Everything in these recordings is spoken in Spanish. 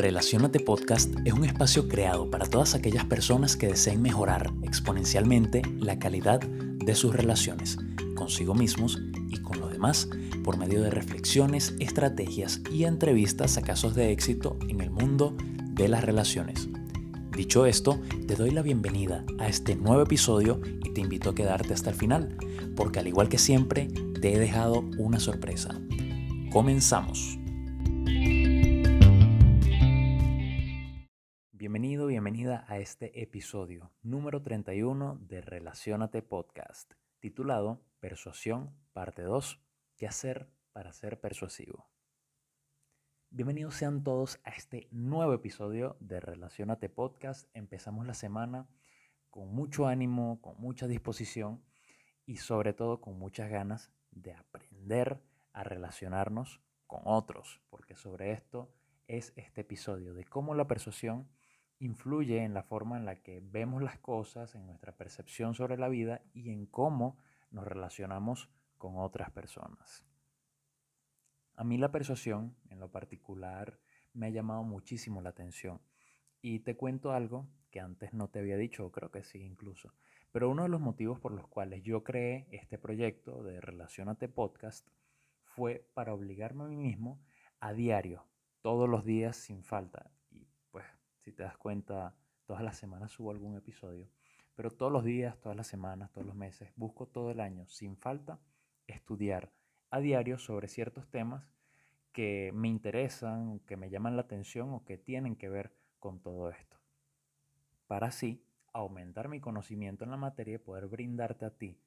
Relacionate Podcast es un espacio creado para todas aquellas personas que deseen mejorar exponencialmente la calidad de sus relaciones consigo mismos y con los demás por medio de reflexiones, estrategias y entrevistas a casos de éxito en el mundo de las relaciones. Dicho esto, te doy la bienvenida a este nuevo episodio y te invito a quedarte hasta el final, porque al igual que siempre, te he dejado una sorpresa. Comenzamos. A este episodio número 31 de Relacionate Podcast, titulado Persuasión, parte 2, ¿qué hacer para ser persuasivo? Bienvenidos sean todos a este nuevo episodio de Relacionate Podcast. Empezamos la semana con mucho ánimo, con mucha disposición y sobre todo con muchas ganas de aprender a relacionarnos con otros, porque sobre esto es este episodio de cómo la persuasión influye en la forma en la que vemos las cosas, en nuestra percepción sobre la vida y en cómo nos relacionamos con otras personas. A mí la persuasión, en lo particular, me ha llamado muchísimo la atención. Y te cuento algo que antes no te había dicho, o creo que sí incluso. Pero uno de los motivos por los cuales yo creé este proyecto de Relacionate Podcast fue para obligarme a mí mismo a diario, todos los días sin falta. Si te das cuenta, todas las semanas subo algún episodio. Pero todos los días, todas las semanas, todos los meses, busco todo el año sin falta estudiar a diario sobre ciertos temas que me interesan, que me llaman la atención o que tienen que ver con todo esto. Para así aumentar mi conocimiento en la materia y poder brindarte a ti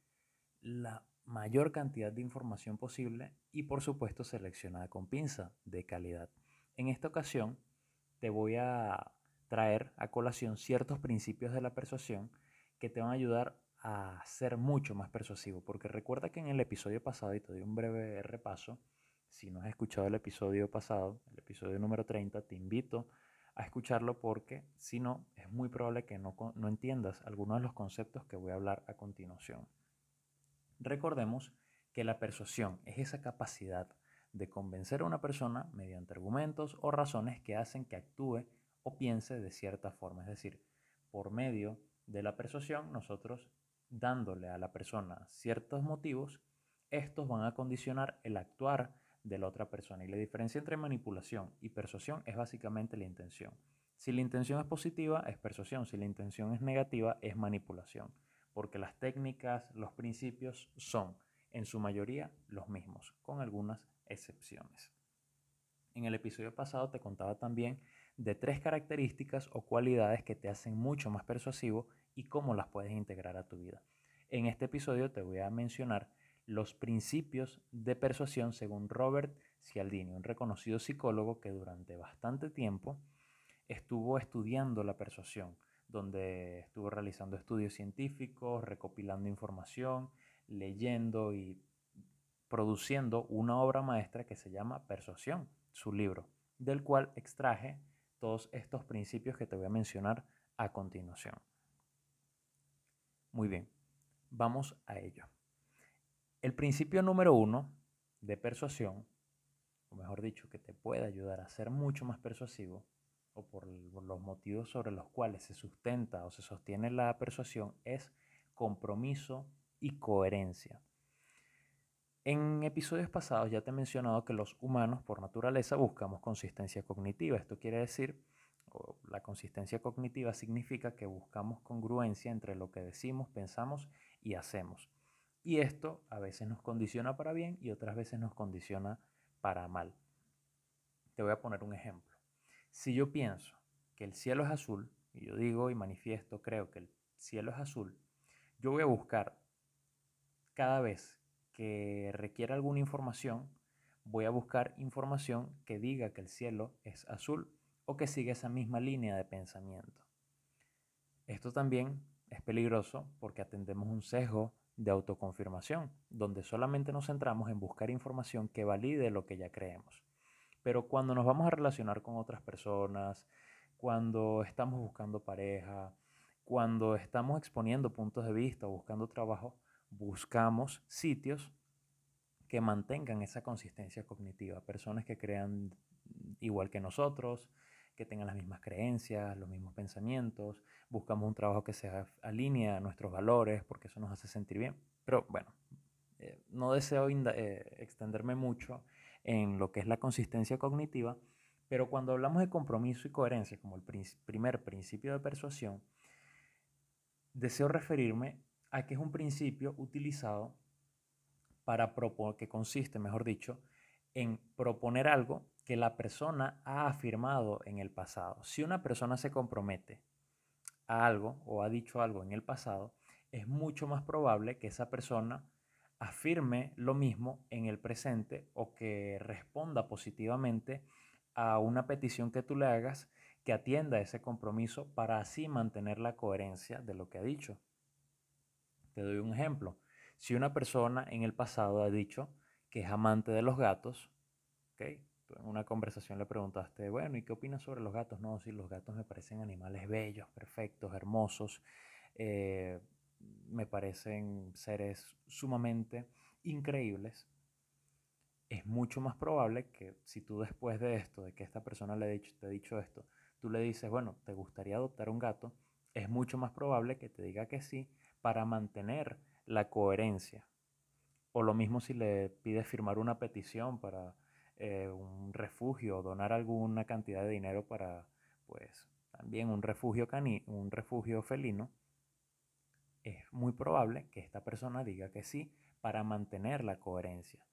la mayor cantidad de información posible y por supuesto seleccionada con pinza de calidad. En esta ocasión te voy a traer a colación ciertos principios de la persuasión que te van a ayudar a ser mucho más persuasivo, porque recuerda que en el episodio pasado, y te doy un breve repaso, si no has escuchado el episodio pasado, el episodio número 30, te invito a escucharlo porque si no, es muy probable que no, no entiendas algunos de los conceptos que voy a hablar a continuación. Recordemos que la persuasión es esa capacidad de convencer a una persona mediante argumentos o razones que hacen que actúe o piense de cierta forma. Es decir, por medio de la persuasión nosotros dándole a la persona ciertos motivos, estos van a condicionar el actuar de la otra persona. Y la diferencia entre manipulación y persuasión es básicamente la intención. Si la intención es positiva, es persuasión. Si la intención es negativa, es manipulación. Porque las técnicas, los principios son, en su mayoría, los mismos, con algunas excepciones. En el episodio pasado te contaba también de tres características o cualidades que te hacen mucho más persuasivo y cómo las puedes integrar a tu vida. En este episodio te voy a mencionar los principios de persuasión según Robert Cialdini, un reconocido psicólogo que durante bastante tiempo estuvo estudiando la persuasión, donde estuvo realizando estudios científicos, recopilando información, leyendo y produciendo una obra maestra que se llama Persuasión, su libro, del cual extraje todos estos principios que te voy a mencionar a continuación. Muy bien, vamos a ello. El principio número uno de persuasión, o mejor dicho, que te puede ayudar a ser mucho más persuasivo, o por los motivos sobre los cuales se sustenta o se sostiene la persuasión, es compromiso y coherencia. En episodios pasados ya te he mencionado que los humanos por naturaleza buscamos consistencia cognitiva. Esto quiere decir la consistencia cognitiva significa que buscamos congruencia entre lo que decimos, pensamos y hacemos. Y esto a veces nos condiciona para bien y otras veces nos condiciona para mal. Te voy a poner un ejemplo. Si yo pienso que el cielo es azul, y yo digo y manifiesto, creo que el cielo es azul, yo voy a buscar cada vez que requiera alguna información, voy a buscar información que diga que el cielo es azul o que siga esa misma línea de pensamiento. Esto también es peligroso porque atendemos un sesgo de autoconfirmación, donde solamente nos centramos en buscar información que valide lo que ya creemos. Pero cuando nos vamos a relacionar con otras personas, cuando estamos buscando pareja, cuando estamos exponiendo puntos de vista o buscando trabajo, buscamos sitios que mantengan esa consistencia cognitiva, personas que crean igual que nosotros, que tengan las mismas creencias, los mismos pensamientos, buscamos un trabajo que se alinee a nuestros valores porque eso nos hace sentir bien. Pero bueno, eh, no deseo eh, extenderme mucho en lo que es la consistencia cognitiva, pero cuando hablamos de compromiso y coherencia como el primer principio de persuasión, deseo referirme a que es un principio utilizado para proponer, que consiste, mejor dicho, en proponer algo que la persona ha afirmado en el pasado. Si una persona se compromete a algo o ha dicho algo en el pasado, es mucho más probable que esa persona afirme lo mismo en el presente o que responda positivamente a una petición que tú le hagas que atienda ese compromiso para así mantener la coherencia de lo que ha dicho. Te doy un ejemplo. Si una persona en el pasado ha dicho que es amante de los gatos, ¿ok? Tú en una conversación le preguntaste, bueno, ¿y qué opinas sobre los gatos? No, sí, los gatos me parecen animales bellos, perfectos, hermosos, eh, me parecen seres sumamente increíbles. Es mucho más probable que si tú después de esto, de que esta persona le dicho, te ha dicho esto, tú le dices, bueno, ¿te gustaría adoptar un gato? Es mucho más probable que te diga que sí para mantener la coherencia. O lo mismo si le pides firmar una petición para eh, un refugio o donar alguna cantidad de dinero para, pues, también un refugio, cani un refugio felino, es muy probable que esta persona diga que sí para mantener la coherencia.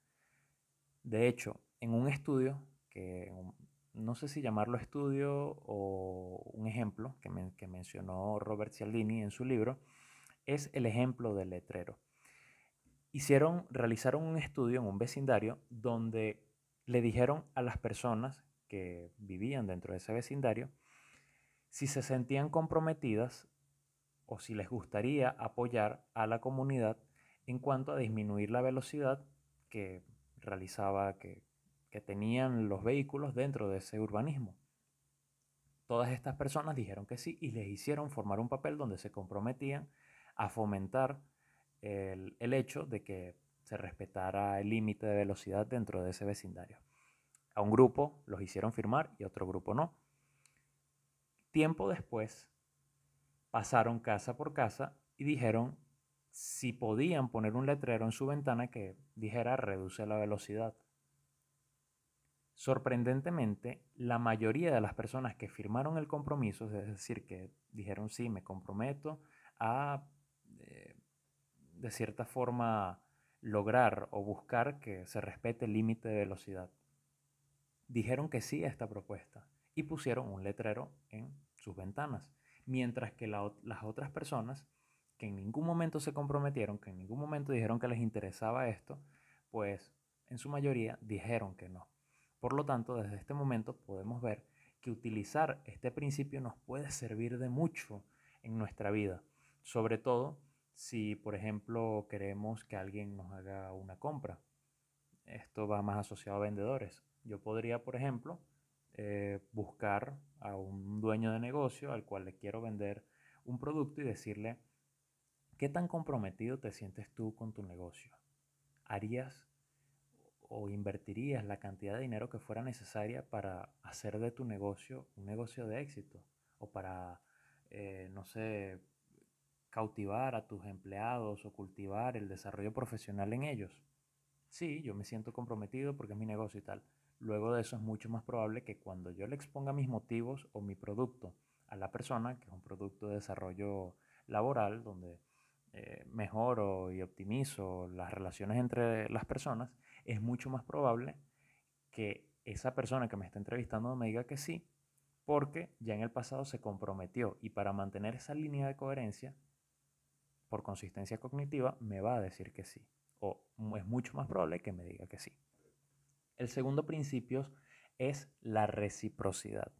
De hecho, en un estudio que no sé si llamarlo estudio o un ejemplo que, que mencionó Robert Cialdini en su libro, es el ejemplo del letrero. Hicieron, realizaron un estudio en un vecindario donde le dijeron a las personas que vivían dentro de ese vecindario si se sentían comprometidas o si les gustaría apoyar a la comunidad en cuanto a disminuir la velocidad que realizaba, que que tenían los vehículos dentro de ese urbanismo. Todas estas personas dijeron que sí y les hicieron formar un papel donde se comprometían a fomentar el, hecho de que se respetara el límite de velocidad dentro de ese vecindario. A un grupo los hicieron firmar y a otro grupo no. Tiempo después pasaron casa por casa y dijeron si podían poner un letrero en su ventana que dijera reduce la velocidad. Sorprendentemente, la mayoría de las personas que firmaron el compromiso, es decir, que dijeron sí, me comprometo a, de cierta forma, lograr o buscar que se respete el límite de velocidad, dijeron que sí a esta propuesta y pusieron un letrero en sus ventanas, mientras que las otras personas que en ningún momento se comprometieron, que en ningún momento dijeron que les interesaba esto, pues en su mayoría dijeron que no. Por lo tanto, desde este momento podemos ver que utilizar este principio nos puede servir de mucho en nuestra vida, sobre todo si, por ejemplo, queremos que alguien nos haga una compra. Esto va más asociado a vendedores. Yo podría, por ejemplo, eh, buscar a un dueño de negocio al cual le quiero vender un producto y decirle, ¿qué tan comprometido te sientes tú con tu negocio? ¿Harías o invertirías la cantidad de dinero que fuera necesaria para hacer de tu negocio un negocio de éxito o para, eh, no sé, cautivar a tus empleados o cultivar el desarrollo profesional en ellos. Sí, yo me siento comprometido porque es mi negocio y tal. Luego de eso es mucho más probable que cuando yo le exponga mis motivos o mi producto a la persona, que es un producto de desarrollo laboral, donde eh, mejoro y optimizo las relaciones entre las personas, es mucho más probable que esa persona que me está entrevistando me diga que sí, porque ya en el pasado se comprometió y para mantener esa línea de coherencia, por consistencia cognitiva, me va a decir que sí. O es mucho más probable que me diga que sí. El segundo principio es la reciprocidad.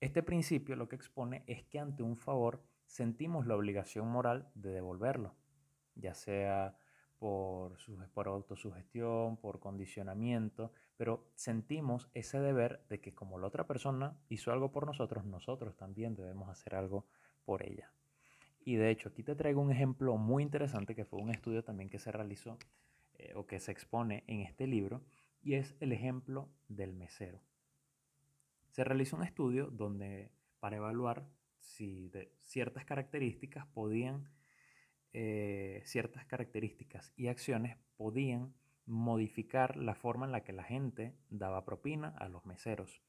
Este principio lo que expone es que ante un favor sentimos la obligación moral de devolverlo, ya sea por, por autosugestión, por condicionamiento, pero sentimos ese deber de que como la otra persona hizo algo por nosotros, nosotros también debemos hacer algo por ella. Y de hecho, aquí te traigo un ejemplo muy interesante que fue un estudio también que se realizó eh, o que se expone en este libro, y es el ejemplo del mesero. Se realizó un estudio donde para evaluar si ciertas características podían, eh, ciertas características y acciones podían modificar la forma en la que la gente daba propina a los meseros.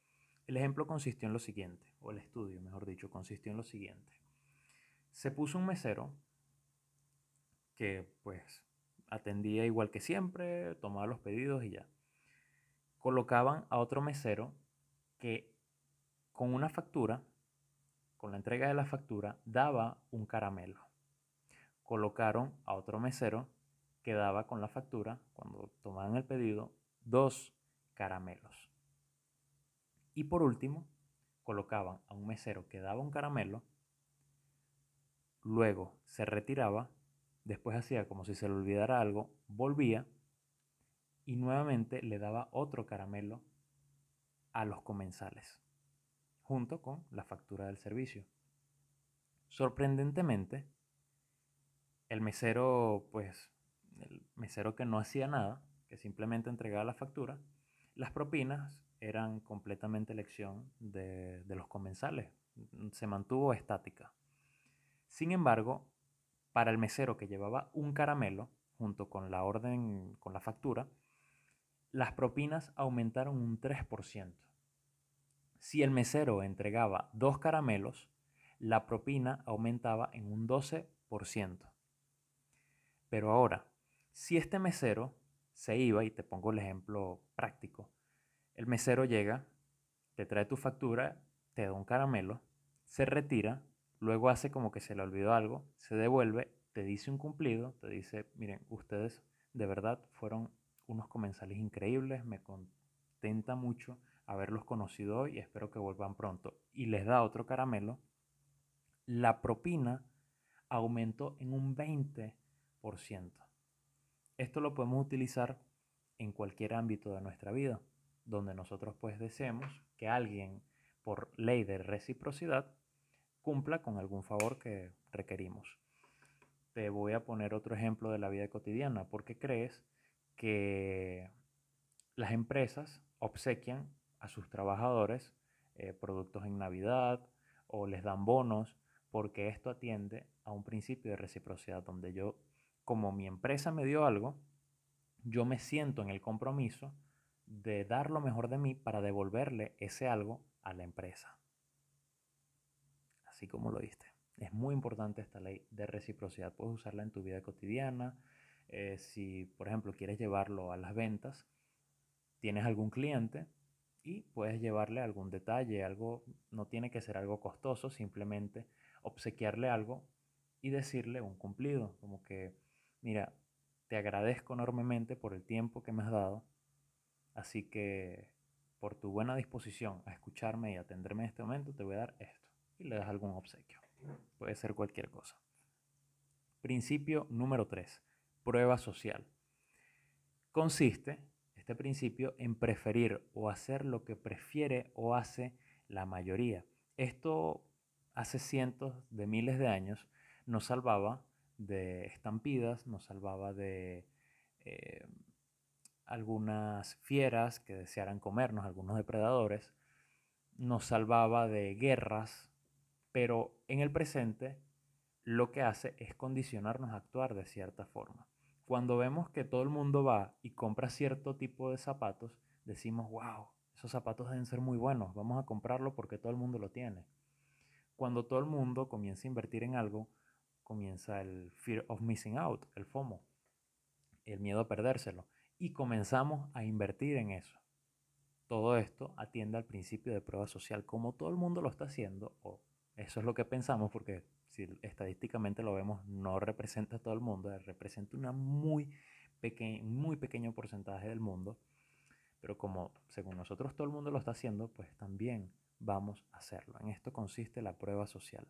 El ejemplo consistió en lo siguiente, o el estudio, mejor dicho, consistió en lo siguiente. Se puso un mesero que pues atendía igual que siempre, tomaba los pedidos y ya. Colocaban a otro mesero que con una factura, con la entrega de la factura, daba un caramelo. Colocaron a otro mesero que daba con la factura, cuando tomaban el pedido, dos caramelos. Y por último, colocaban a un mesero que daba un caramelo, luego se retiraba Después hacía como si se le olvidara algo, volvía y nuevamente le daba otro caramelo a los comensales, junto con la factura del servicio. Sorprendentemente, el mesero, pues, el mesero que no hacía nada, que simplemente entregaba la factura, las propinas eran completamente elección de, de los comensales, se mantuvo estática. Sin embargo, para el mesero que llevaba un caramelo, junto con la orden, con la factura, las propinas aumentaron un 3%. Si el mesero entregaba dos caramelos, la propina aumentaba en un 12%. Pero ahora, si este mesero se iba, y te pongo el ejemplo práctico, el mesero llega, te trae tu factura, te da un caramelo, se retira Luego hace como que se le olvidó algo, se devuelve, te dice un cumplido, te dice, miren, ustedes de verdad fueron unos comensales increíbles, me contenta mucho haberlos conocido hoy y espero que vuelvan pronto. Y les da otro caramelo, la propina aumentó en un 20%. Esto lo podemos utilizar en cualquier ámbito de nuestra vida, donde nosotros pues deseemos que alguien, por ley de reciprocidad, cumpla con algún favor que requerimos. Te voy a poner otro ejemplo de la vida cotidiana. ¿Por qué crees que las empresas obsequian a sus trabajadores eh, productos en Navidad o les dan bonos? Porque esto atiende a un principio de reciprocidad donde yo, como mi empresa me dio algo, yo me siento en el compromiso de dar lo mejor de mí para devolverle ese algo a la empresa así como lo viste. Es muy importante esta ley de reciprocidad. Puedes usarla en tu vida cotidiana. Eh, si, por ejemplo, quieres llevarlo a las ventas, tienes algún cliente y puedes llevarle algún detalle, algo, no tiene que ser algo costoso, simplemente obsequiarle algo y decirle un cumplido, como que, mira, te agradezco enormemente por el tiempo que me has dado, así que por tu buena disposición a escucharme y atenderme en este momento, te voy a dar esto y le das algún obsequio. Puede ser cualquier cosa. Principio número 3. Prueba social. Consiste este principio en preferir o hacer lo que prefiere o hace la mayoría. Esto hace cientos de miles de años nos salvaba de estampidas, nos salvaba de eh, algunas fieras que desearan comernos, algunos depredadores, nos salvaba de guerras, pero en el presente lo que hace es condicionarnos a actuar de cierta forma. Cuando vemos que todo el mundo va y compra cierto tipo de zapatos, decimos, wow, esos zapatos deben ser muy buenos, vamos a comprarlo porque todo el mundo lo tiene. Cuando todo el mundo comienza a invertir en algo, comienza el fear of missing out, el FOMO, el miedo a perdérselo, y comenzamos a invertir en eso. Todo esto atiende al principio de prueba social, como todo el mundo lo está haciendo, o eso es lo que pensamos porque si estadísticamente lo vemos no representa a todo el mundo, representa una muy muy pequeño porcentaje del mundo, pero como según nosotros todo el mundo lo está haciendo, pues también vamos a hacerlo. En esto consiste la prueba social.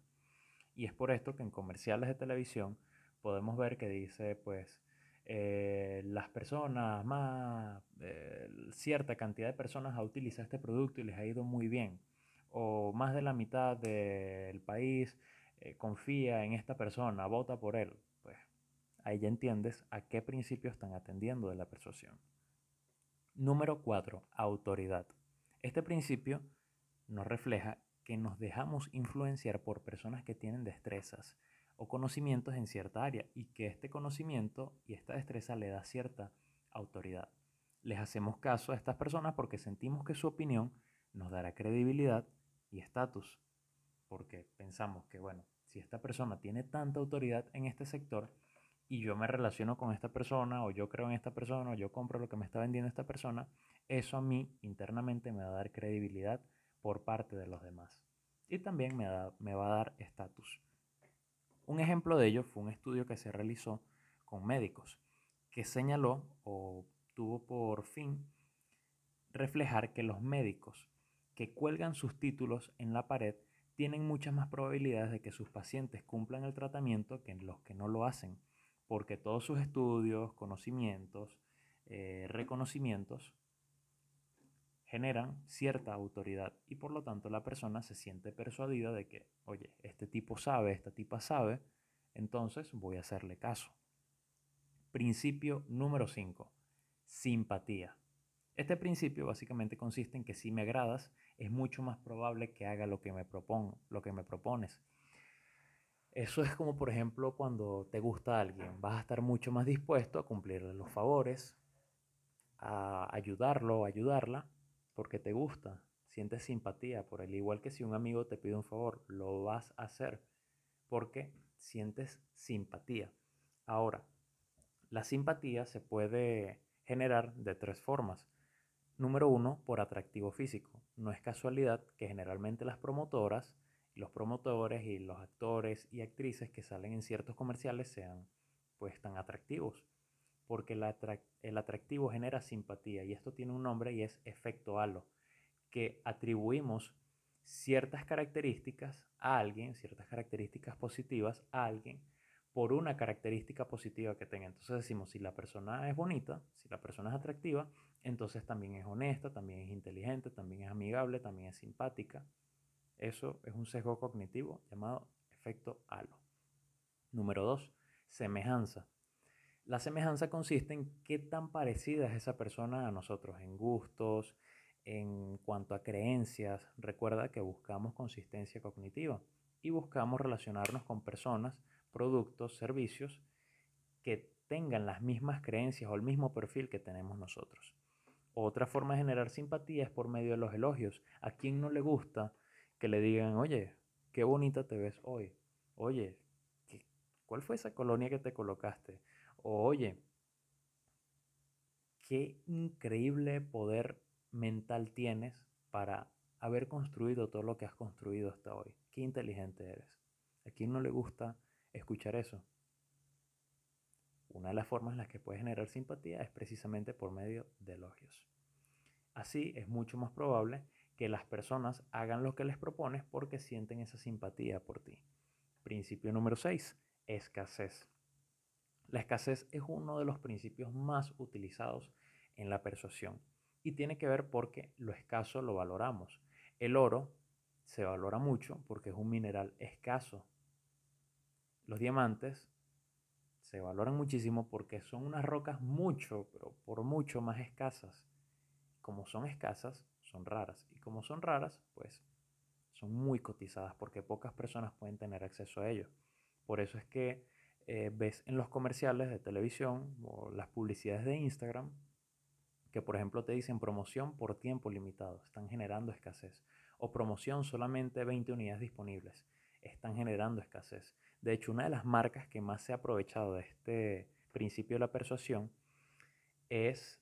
Y es por esto que en comerciales de televisión podemos ver que dice, pues, eh, las personas más, eh, cierta cantidad de personas ha utilizado este producto y les ha ido muy bien o más de la mitad del país eh, confía en esta persona, vota por él, pues ahí ya entiendes a qué principios están atendiendo de la persuasión. Número 4. Autoridad. Este principio nos refleja que nos dejamos influenciar por personas que tienen destrezas o conocimientos en cierta área y que este conocimiento y esta destreza le da cierta autoridad. Les hacemos caso a estas personas porque sentimos que su opinión nos dará credibilidad y estatus, porque pensamos que, bueno, si esta persona tiene tanta autoridad en este sector y yo me relaciono con esta persona o yo creo en esta persona o yo compro lo que me está vendiendo esta persona, eso a mí internamente me va a dar credibilidad por parte de los demás. Y también me, me va a dar estatus. Un ejemplo de ello fue un estudio que se realizó con médicos, que señaló o tuvo por fin reflejar que los médicos que cuelgan sus títulos en la pared tienen muchas más probabilidades de que sus pacientes cumplan el tratamiento que los que no lo hacen, porque todos sus estudios, conocimientos, eh, reconocimientos generan cierta autoridad y por lo tanto la persona se siente persuadida de que, oye, este tipo sabe, esta tipa sabe, entonces voy a hacerle caso. Principio número 5. Simpatía. Este principio básicamente consiste en que si me agradas, es mucho más probable que haga lo que me, lo que me propones. Eso es como, por ejemplo, cuando te gusta alguien, vas a estar mucho más dispuesto a cumplirle los favores, a ayudarlo o ayudarla, porque te gusta, sientes simpatía por él. Igual que si un amigo te pide un favor, lo vas a hacer porque sientes simpatía. Ahora, la simpatía se puede generar de tres formas. Número uno, por atractivo físico. No es casualidad que generalmente las promotoras, los promotores y los actores y actrices que salen en ciertos comerciales sean pues tan atractivos porque el atractivo genera simpatía y esto tiene un nombre y es efecto halo, que atribuimos ciertas características a alguien, ciertas características positivas a alguien por una característica positiva que tenga. Entonces decimos, si la persona es bonita, si la persona es atractiva, entonces también es honesta, también es inteligente, también es amigable, también es simpática. Eso es un sesgo cognitivo llamado efecto halo. Número dos, semejanza. La semejanza consiste en qué tan parecida es esa persona a nosotros en gustos, en cuanto a creencias. Recuerda que buscamos consistencia cognitiva y buscamos relacionarnos con personas, productos, servicios que tengan las mismas creencias o el mismo perfil que tenemos nosotros. Otra forma de generar simpatía es por medio de los elogios. ¿A quién no le gusta que le digan, oye, qué bonita te ves hoy? Oye, ¿cuál fue esa colonia que te colocaste? oye, qué increíble poder mental tienes para haber construido todo lo que has construido hasta hoy. Qué inteligente eres. ¿A quién no le gusta escuchar eso? Una de las formas en las que puedes generar simpatía es precisamente por medio de elogios. Así es mucho más probable que las personas hagan lo que les propones porque sienten esa simpatía por ti. Principio número 6. Escasez. La escasez es uno de los principios más utilizados en la persuasión y tiene que ver porque lo escaso lo valoramos. El oro se valora mucho porque es un mineral escaso. Los diamantes se valoran muchísimo porque son unas rocas mucho, pero por mucho más escasas. Como son escasas, son raras. Y como son raras, pues son muy cotizadas porque pocas personas pueden tener acceso a ello. Por eso es que eh, ves en los comerciales de televisión o las publicidades de Instagram que por ejemplo te dicen promoción por tiempo limitado, están generando escasez. O promoción solamente 20 unidades disponibles, están generando escasez. De hecho, una de las marcas que más se ha aprovechado de este principio de la persuasión es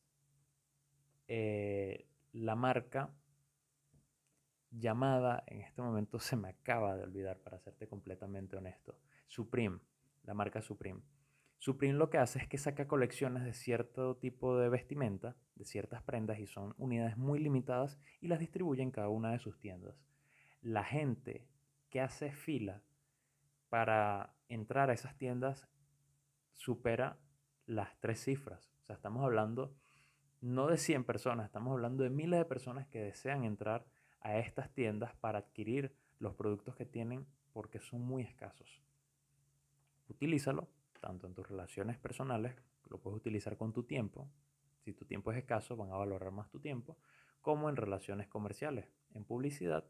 eh, la marca llamada, en este momento se me acaba de olvidar para serte completamente honesto, Supreme la marca Supreme. Supreme lo que hace es que saca colecciones de cierto tipo de vestimenta, de ciertas prendas, y son unidades muy limitadas y las distribuye en cada una de sus tiendas. La gente que hace fila para entrar a esas tiendas supera las tres cifras. O sea, estamos hablando no de 100 personas, estamos hablando de miles de personas que desean entrar a estas tiendas para adquirir los productos que tienen porque son muy escasos utilízalo tanto en tus relaciones personales, lo puedes utilizar con tu tiempo. Si tu tiempo es escaso, van a valorar más tu tiempo, como en relaciones comerciales. En publicidad,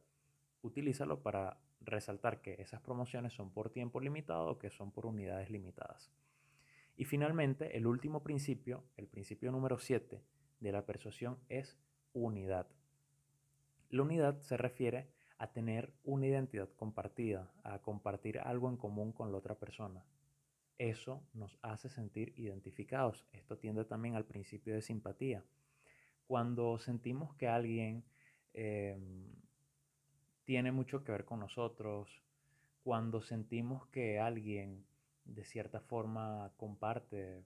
utilízalo para resaltar que esas promociones son por tiempo limitado o que son por unidades limitadas. Y finalmente, el último principio, el principio número 7 de la persuasión es unidad. La unidad se refiere a tener una identidad compartida, a compartir algo en común con la otra persona. Eso nos hace sentir identificados. Esto tiende también al principio de simpatía. Cuando sentimos que alguien em, tiene mucho que ver con nosotros, cuando sentimos que alguien de cierta forma comparte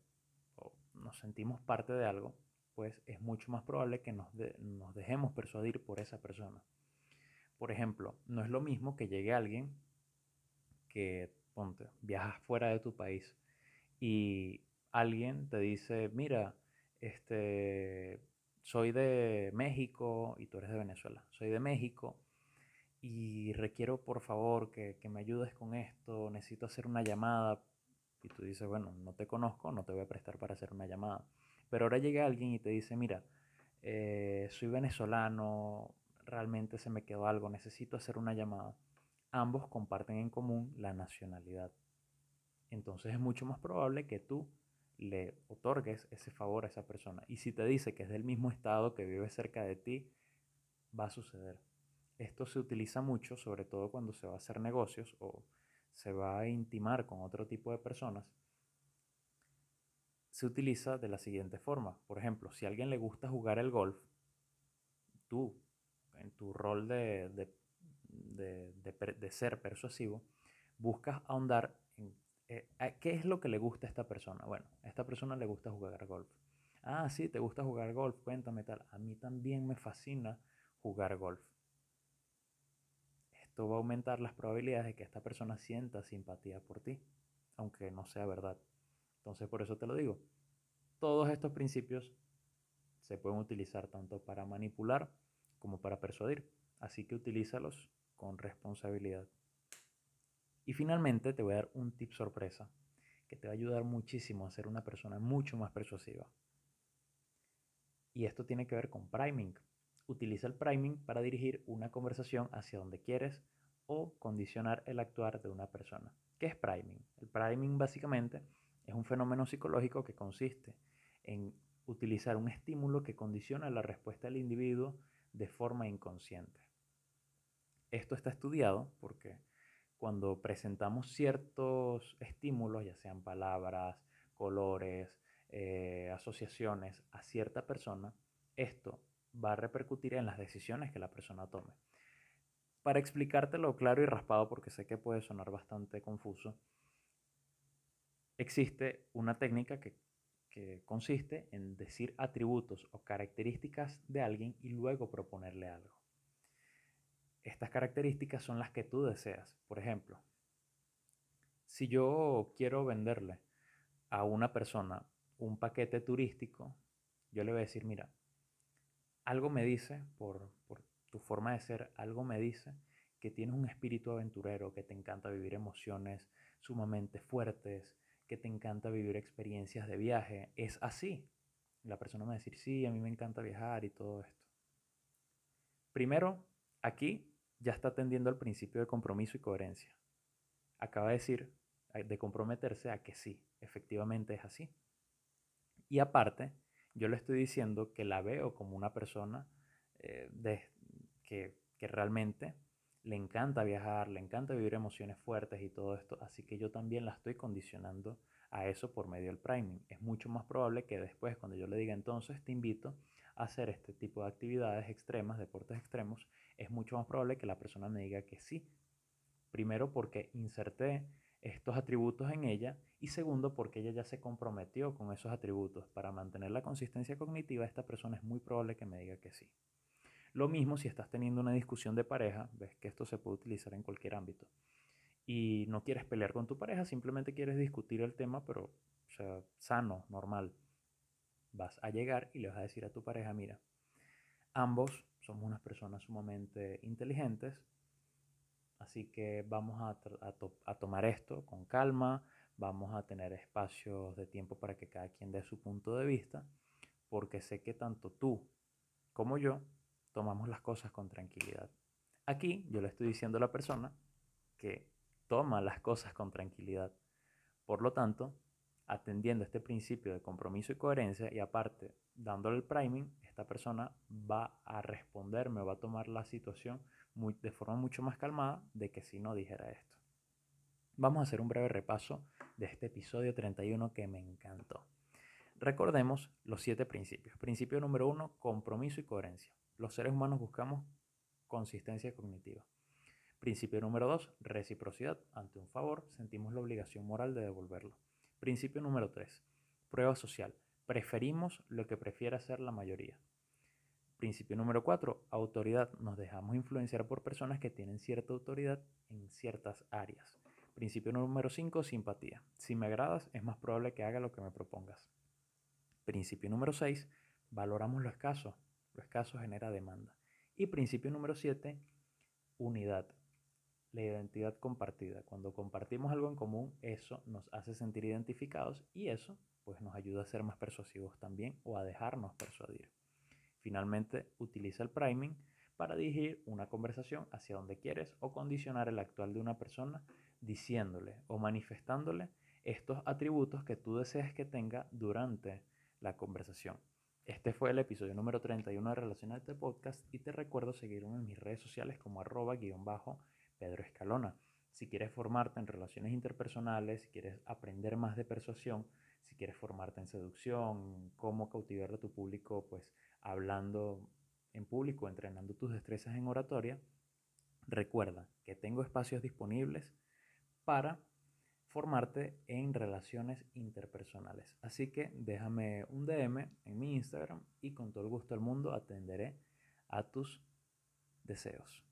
o nos sentimos parte de algo, pues es mucho más probable que nos, nos dejemos persuadir por esa persona. Por ejemplo, no es lo mismo que llegue alguien que, ponte, viajas fuera de tu país y alguien te dice, mira, este, soy de México y tú eres de Venezuela. Soy de México y requiero por favor que, me ayudes con esto, necesito hacer una llamada. Y tú dices, bueno, no te conozco, no te voy a prestar para hacer una llamada. Pero ahora llega alguien y te dice, mira, eh, soy venezolano, realmente se me quedó algo, necesito hacer una llamada. Ambos comparten en común la nacionalidad. Entonces es mucho más probable que tú le otorgues ese favor a esa persona. Y si te dice que es del mismo estado, que vive cerca de ti, va a suceder. Esto se utiliza mucho, sobre todo cuando se va a hacer negocios o se va a intimar con otro tipo de personas. Se utiliza de la siguiente forma. Por ejemplo, si a alguien le gusta jugar el golf, tú, en tu rol de, de, ser persuasivo, buscas ahondar en eh, qué es lo que le gusta a esta persona. Bueno, a esta persona le gusta jugar golf. Ah, sí, te gusta jugar golf, cuéntame tal. A mí también me fascina jugar golf va a aumentar las probabilidades de que esta persona sienta simpatía por ti, aunque no sea verdad. Entonces, por eso te lo digo. Todos estos principios se pueden utilizar tanto para manipular como para persuadir, así que utilízalos con responsabilidad. Y finalmente te voy a dar un tip sorpresa que te va a ayudar muchísimo a ser una persona mucho más persuasiva. Y esto tiene que ver con priming. Utiliza el priming para dirigir una conversación hacia donde quieres o condicionar el actuar de una persona. ¿Qué es priming? El priming básicamente es un fenómeno psicológico que consiste en utilizar un estímulo que condiciona la respuesta del individuo de forma inconsciente. Esto está estudiado porque cuando presentamos ciertos estímulos, ya sean palabras, colores, eh, asociaciones a cierta persona, esto va a repercutir en las decisiones que la persona tome. Para explicártelo claro y raspado, porque sé que puede sonar bastante confuso, existe una técnica que, que consiste en decir atributos o características de alguien y luego proponerle algo. Estas características son las que tú deseas. Por ejemplo, si yo quiero venderle a una persona un paquete turístico, yo le voy a decir, mira, algo me dice, por, tu forma de ser, algo me dice que tienes un espíritu aventurero, que te encanta vivir emociones sumamente fuertes, que te encanta vivir experiencias de viaje. Es así. La persona me va a decir, sí, a mí me encanta viajar y todo esto. Primero, aquí ya está atendiendo al principio de compromiso y coherencia. Acaba de decir, de comprometerse a que sí, efectivamente es así. Y aparte, yo le estoy diciendo que la veo como una persona eh, que, que realmente le encanta viajar, le encanta vivir emociones fuertes y todo esto, así que yo también la estoy condicionando a eso por medio del priming. Es mucho más probable que después, cuando yo le diga entonces te invito a hacer este tipo de actividades extremas, deportes extremos, es mucho más probable que la persona me diga que sí. Primero porque inserté estos atributos en ella y segundo porque ella ya se comprometió con esos atributos. Para mantener la consistencia cognitiva, esta persona es muy probable que me diga que sí. Lo mismo si estás teniendo una discusión de pareja, ves que esto se puede utilizar en cualquier ámbito. Y no quieres pelear con tu pareja, simplemente quieres discutir el tema, pero sano, normal. Vas a llegar y le vas a decir a tu pareja, mira, ambos somos unas personas sumamente inteligentes, Así que vamos a, tomar esto con calma, vamos a tener espacios de tiempo para que cada quien dé su punto de vista, porque sé que tanto tú como yo tomamos las cosas con tranquilidad. Aquí yo le estoy diciendo a la persona que toma las cosas con tranquilidad. Por lo tanto, atendiendo este principio de compromiso y coherencia y aparte dándole el priming, esta persona va a responderme, va a tomar la situación de forma mucho más calmada de que si no dijera esto. Vamos a hacer un breve repaso de este episodio 31 que me encantó. Recordemos los siete principios. Principio número uno, compromiso y coherencia. Los seres humanos buscamos consistencia cognitiva. Principio número dos, reciprocidad. Ante un favor, sentimos la obligación moral de devolverlo. Principio número tres, prueba social. Preferimos lo que prefiere hacer la mayoría. Principio número 4. Autoridad. Nos dejamos influenciar por personas que tienen cierta autoridad en ciertas áreas. Principio número 5. Simpatía. Si me agradas, es más probable que haga lo que me propongas. Principio número 6. Valoramos lo escaso. Lo escaso genera demanda. Y principio número 7. Unidad. La identidad compartida. Cuando compartimos algo en común, eso nos hace sentir identificados y eso pues nos ayuda a ser más persuasivos también o a dejarnos persuadir. Finalmente, utiliza el priming para dirigir una conversación hacia donde quieres o condicionar el actual de una persona diciéndole o manifestándole estos atributos que tú deseas que tenga durante la conversación. Este fue el episodio número 31 de Relacionarte Podcast y te recuerdo seguirme en mis redes sociales como arroba guion bajo Pedro Escalona. Si quieres formarte en relaciones interpersonales, si quieres aprender más de persuasión, si quieres formarte en seducción, cómo cautivar a tu público, pues hablando en público, entrenando tus destrezas en oratoria, recuerda que tengo espacios disponibles para formarte en relaciones interpersonales. Así que déjame un DM en mi Instagram y con todo el gusto del mundo atenderé a tus deseos.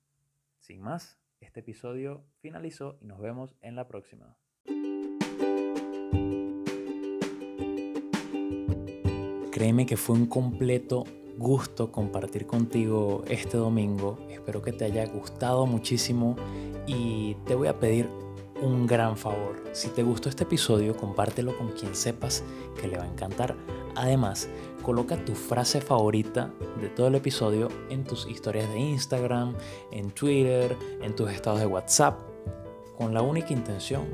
Sin más, este episodio finalizó y nos vemos en la próxima. Créeme que fue un completo gusto compartir contigo este domingo. Espero que te haya gustado muchísimo y te voy a pedir un gran favor. Si te gustó este episodio, compártelo con quien sepas que le va a encantar. Además, coloca tu frase favorita de todo el episodio en tus historias de Instagram, en Twitter, en tus estados de WhatsApp, con la única intención,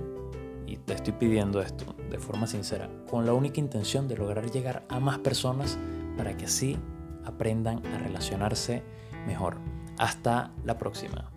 y te estoy pidiendo esto de forma sincera, con la única intención de lograr llegar a más personas para que así aprendan a relacionarse mejor. Hasta la próxima.